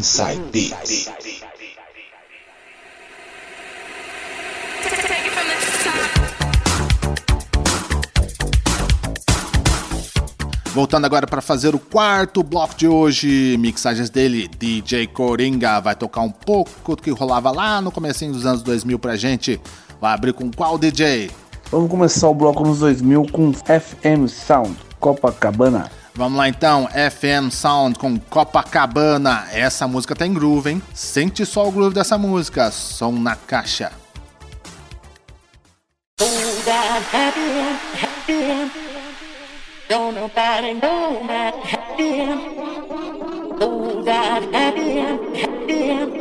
Inside Beats. Voltando agora para fazer o quarto bloco de hoje, mixagens dele, DJ Coringa vai tocar um pouco do que rolava lá no comecinho dos anos 2000 pra gente. Vai abrir com qual DJ? Vamos começar o bloco nos 2000 com FM Sound, Copacabana. Vamos lá então, FM Sound com Copacabana. Essa música tem groove, hein? Sente só o groove dessa música, som na caixa. Don't nobody know that Oh, that happy happy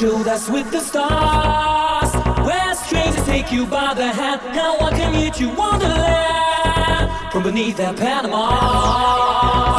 show that's with the stars. Where strangers take you by the hand. Now I can meet you wonderland from beneath that Panama.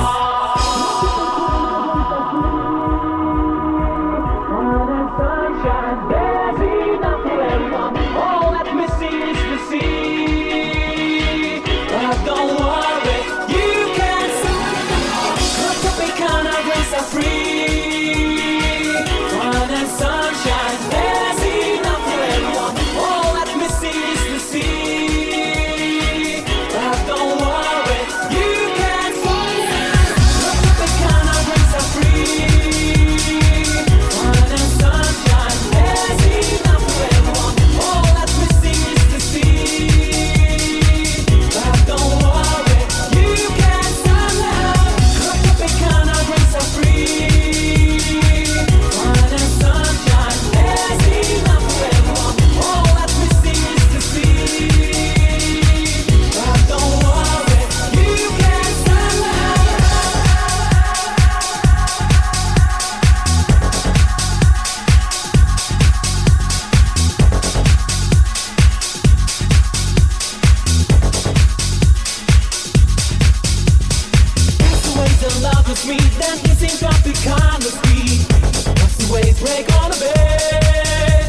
so sweet, then kissing got the kind of speed. Once the waves break on a bed.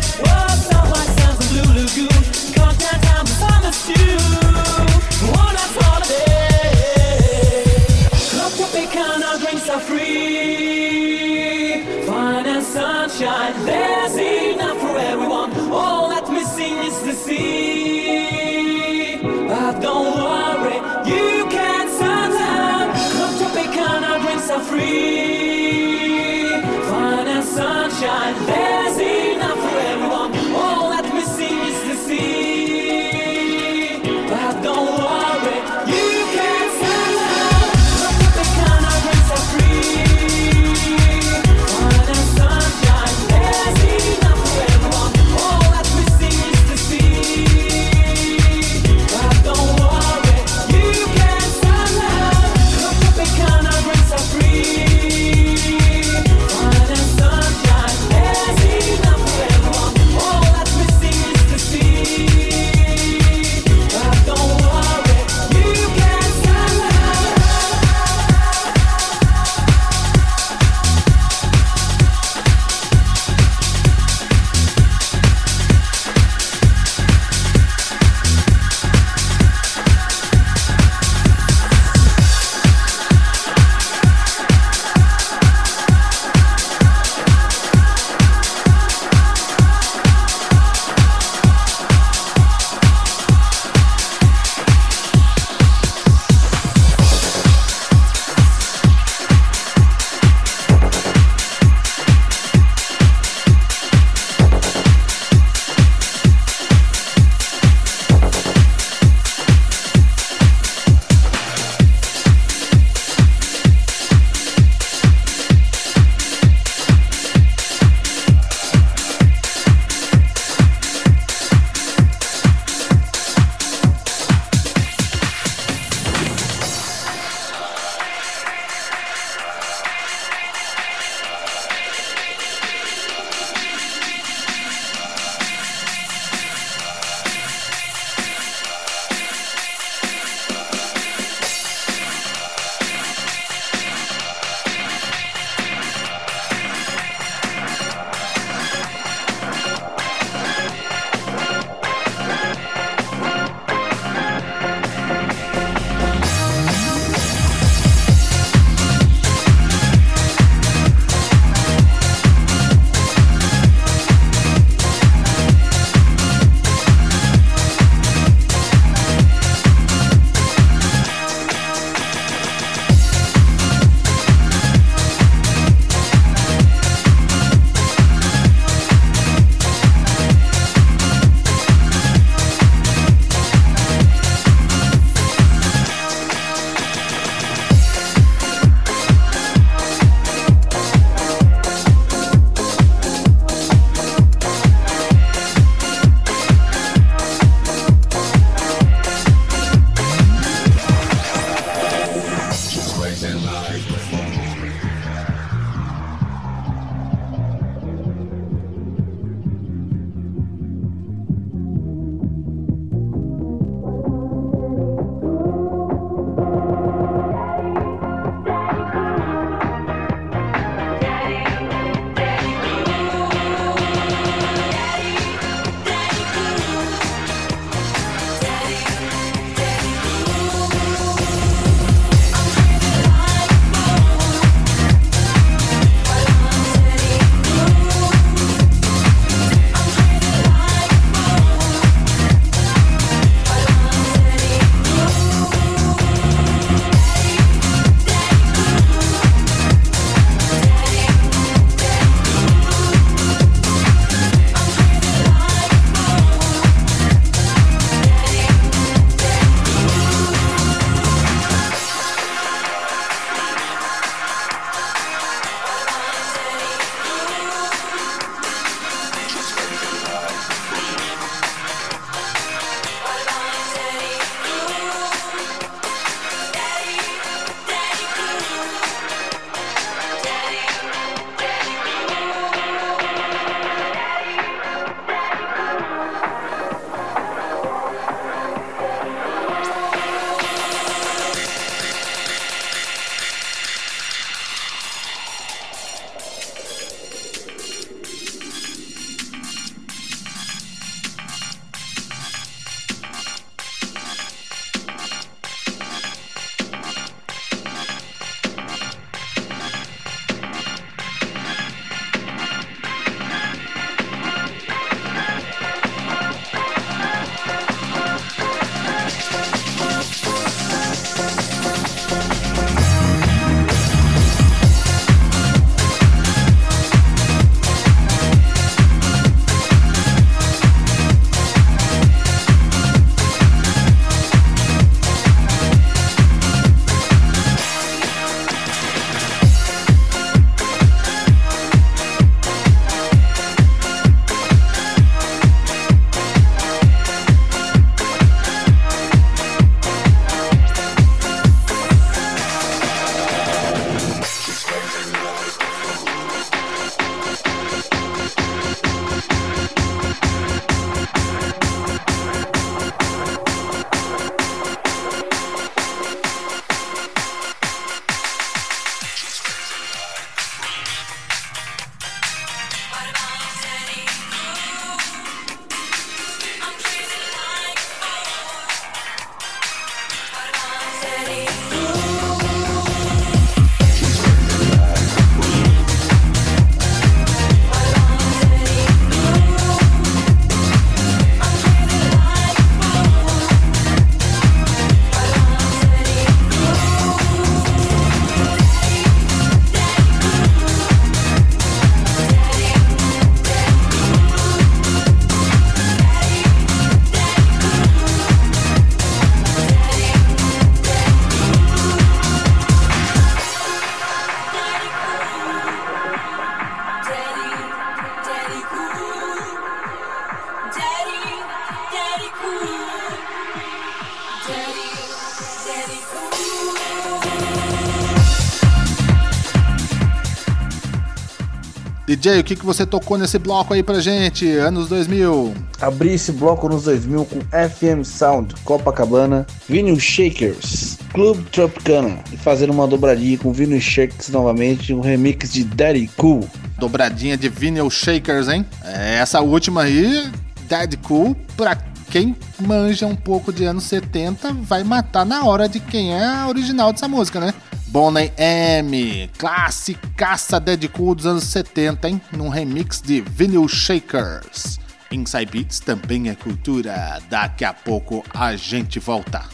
DJ, o que, que você tocou nesse bloco aí pra gente? Anos 2000. Abri esse bloco nos 2000 com FM Sound, Copacabana, Vinyl Shakers, Club Tropicana e fazendo uma dobradinha com Vinyl Shakers novamente, um remix de Daddy Cool. Dobradinha de Vinyl Shakers, hein? É, essa última aí, Daddy Cool, pra quem manja um pouco de anos 70, vai matar na hora de quem é a original dessa música, né? Bonnie M, classicaça Dead Cool dos anos 70, hein? Num remix de Vinyl Shakers. Inside Beats também é cultura. Daqui a pouco a gente volta.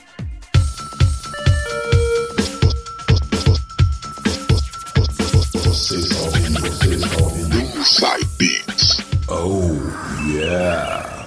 Inside Beats. Oh, yeah.